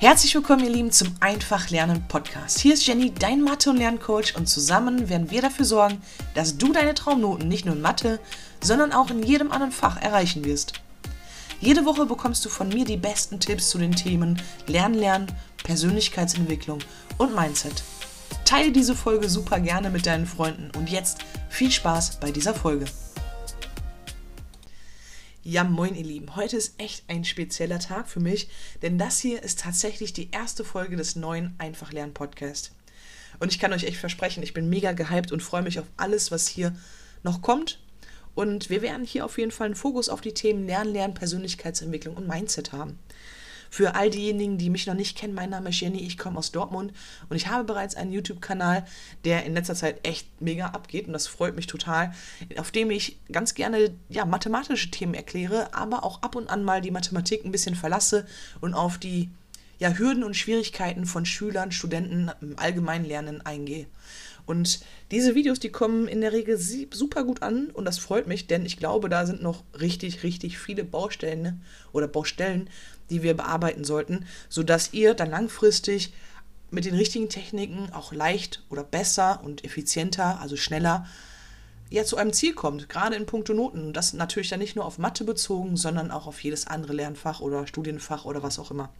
Herzlich willkommen, ihr Lieben, zum Einfach Lernen Podcast. Hier ist Jenny, dein Mathe- und Lerncoach, und zusammen werden wir dafür sorgen, dass du deine Traumnoten nicht nur in Mathe, sondern auch in jedem anderen Fach erreichen wirst. Jede Woche bekommst du von mir die besten Tipps zu den Themen Lernen, Lernen, Persönlichkeitsentwicklung und Mindset. Teile diese Folge super gerne mit deinen Freunden und jetzt viel Spaß bei dieser Folge. Ja, moin ihr Lieben. Heute ist echt ein spezieller Tag für mich, denn das hier ist tatsächlich die erste Folge des neuen Einfach Lernen Podcast. Und ich kann euch echt versprechen, ich bin mega gehypt und freue mich auf alles, was hier noch kommt. Und wir werden hier auf jeden Fall einen Fokus auf die Themen Lernen, Lernen, Persönlichkeitsentwicklung und Mindset haben. Für all diejenigen, die mich noch nicht kennen, mein Name ist Jenny, ich komme aus Dortmund und ich habe bereits einen YouTube-Kanal, der in letzter Zeit echt mega abgeht und das freut mich total, auf dem ich ganz gerne ja, mathematische Themen erkläre, aber auch ab und an mal die Mathematik ein bisschen verlasse und auf die ja, Hürden und Schwierigkeiten von Schülern, Studenten im allgemeinen Lernen eingehe. Und diese Videos, die kommen in der Regel super gut an und das freut mich, denn ich glaube, da sind noch richtig, richtig viele Baustellen ne, oder Baustellen, die wir bearbeiten sollten, sodass ihr dann langfristig mit den richtigen Techniken auch leicht oder besser und effizienter, also schneller, ja, zu einem Ziel kommt, gerade in puncto Noten. Und das natürlich dann nicht nur auf Mathe bezogen, sondern auch auf jedes andere Lernfach oder Studienfach oder was auch immer.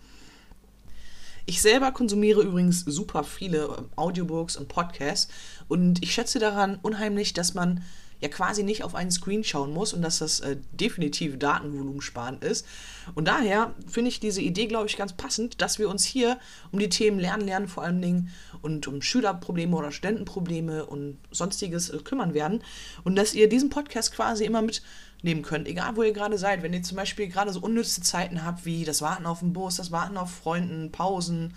Ich selber konsumiere übrigens super viele Audiobooks und Podcasts und ich schätze daran unheimlich, dass man ja quasi nicht auf einen Screen schauen muss und dass das äh, definitiv Datenvolumen sparen ist. Und daher finde ich diese Idee, glaube ich, ganz passend, dass wir uns hier um die Themen Lernen, Lernen vor allen Dingen und um Schülerprobleme oder Studentenprobleme und sonstiges äh, kümmern werden und dass ihr diesen Podcast quasi immer mitnehmen könnt, egal wo ihr gerade seid. Wenn ihr zum Beispiel gerade so unnütze Zeiten habt, wie das Warten auf den Bus, das Warten auf Freunden, Pausen,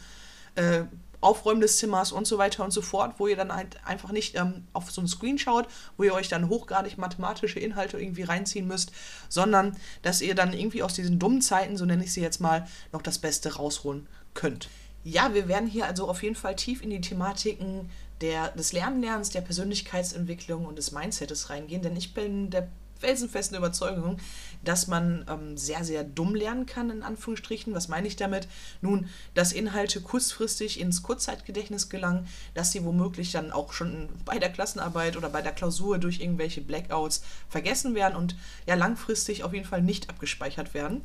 äh, Aufräumen des Zimmers und so weiter und so fort, wo ihr dann halt einfach nicht ähm, auf so einen Screen schaut, wo ihr euch dann hochgradig mathematische Inhalte irgendwie reinziehen müsst, sondern dass ihr dann irgendwie aus diesen dummen Zeiten, so nenne ich sie jetzt mal, noch das Beste rausholen könnt. Ja, wir werden hier also auf jeden Fall tief in die Thematiken der, des Lernlernens, der Persönlichkeitsentwicklung und des Mindsets reingehen, denn ich bin der felsenfesten Überzeugung, dass man ähm, sehr, sehr dumm lernen kann, in Anführungsstrichen. Was meine ich damit? Nun, dass Inhalte kurzfristig ins Kurzzeitgedächtnis gelangen, dass sie womöglich dann auch schon bei der Klassenarbeit oder bei der Klausur durch irgendwelche Blackouts vergessen werden und ja langfristig auf jeden Fall nicht abgespeichert werden.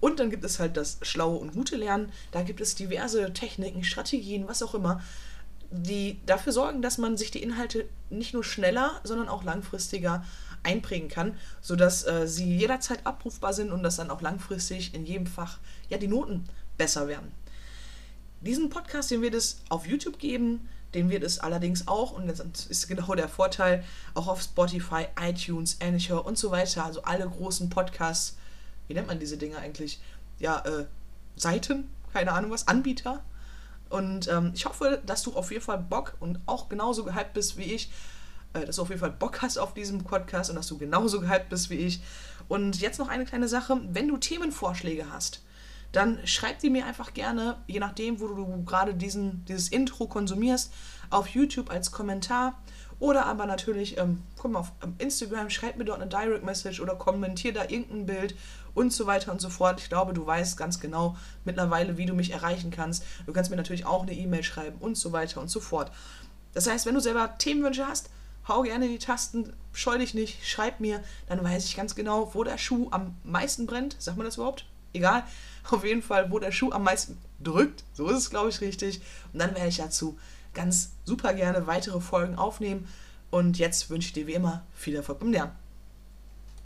Und dann gibt es halt das schlaue und gute Lernen. Da gibt es diverse Techniken, Strategien, was auch immer, die dafür sorgen, dass man sich die Inhalte nicht nur schneller, sondern auch langfristiger einprägen kann, sodass äh, sie jederzeit abrufbar sind und dass dann auch langfristig in jedem Fach ja die Noten besser werden. Diesen Podcast, den wird es auf YouTube geben, den wird es allerdings auch, und das ist genau der Vorteil, auch auf Spotify, iTunes, Anchor und so weiter, also alle großen Podcasts, wie nennt man diese Dinge eigentlich? Ja, äh, Seiten, keine Ahnung was, Anbieter. Und ähm, ich hoffe, dass du auf jeden Fall Bock und auch genauso gehypt bist wie ich äh, dass du auf jeden Fall Bock hast auf diesen Podcast und dass du genauso gehypt bist wie ich. Und jetzt noch eine kleine Sache, wenn du Themenvorschläge hast, dann schreib die mir einfach gerne, je nachdem, wo du gerade diesen, dieses Intro konsumierst, auf YouTube als Kommentar oder aber natürlich, ähm, komm auf ähm, Instagram, schreib mir dort eine Direct Message oder kommentier da irgendein Bild und so weiter und so fort. Ich glaube, du weißt ganz genau mittlerweile, wie du mich erreichen kannst. Du kannst mir natürlich auch eine E-Mail schreiben und so weiter und so fort. Das heißt, wenn du selber Themenwünsche hast, hau gerne die Tasten, scheu dich nicht, schreib mir, dann weiß ich ganz genau, wo der Schuh am meisten brennt. Sagt man das überhaupt? Egal. Auf jeden Fall, wo der Schuh am meisten drückt. So ist es, glaube ich, richtig. Und dann werde ich dazu ganz super gerne weitere Folgen aufnehmen. Und jetzt wünsche ich dir wie immer viel Erfolg beim Lernen.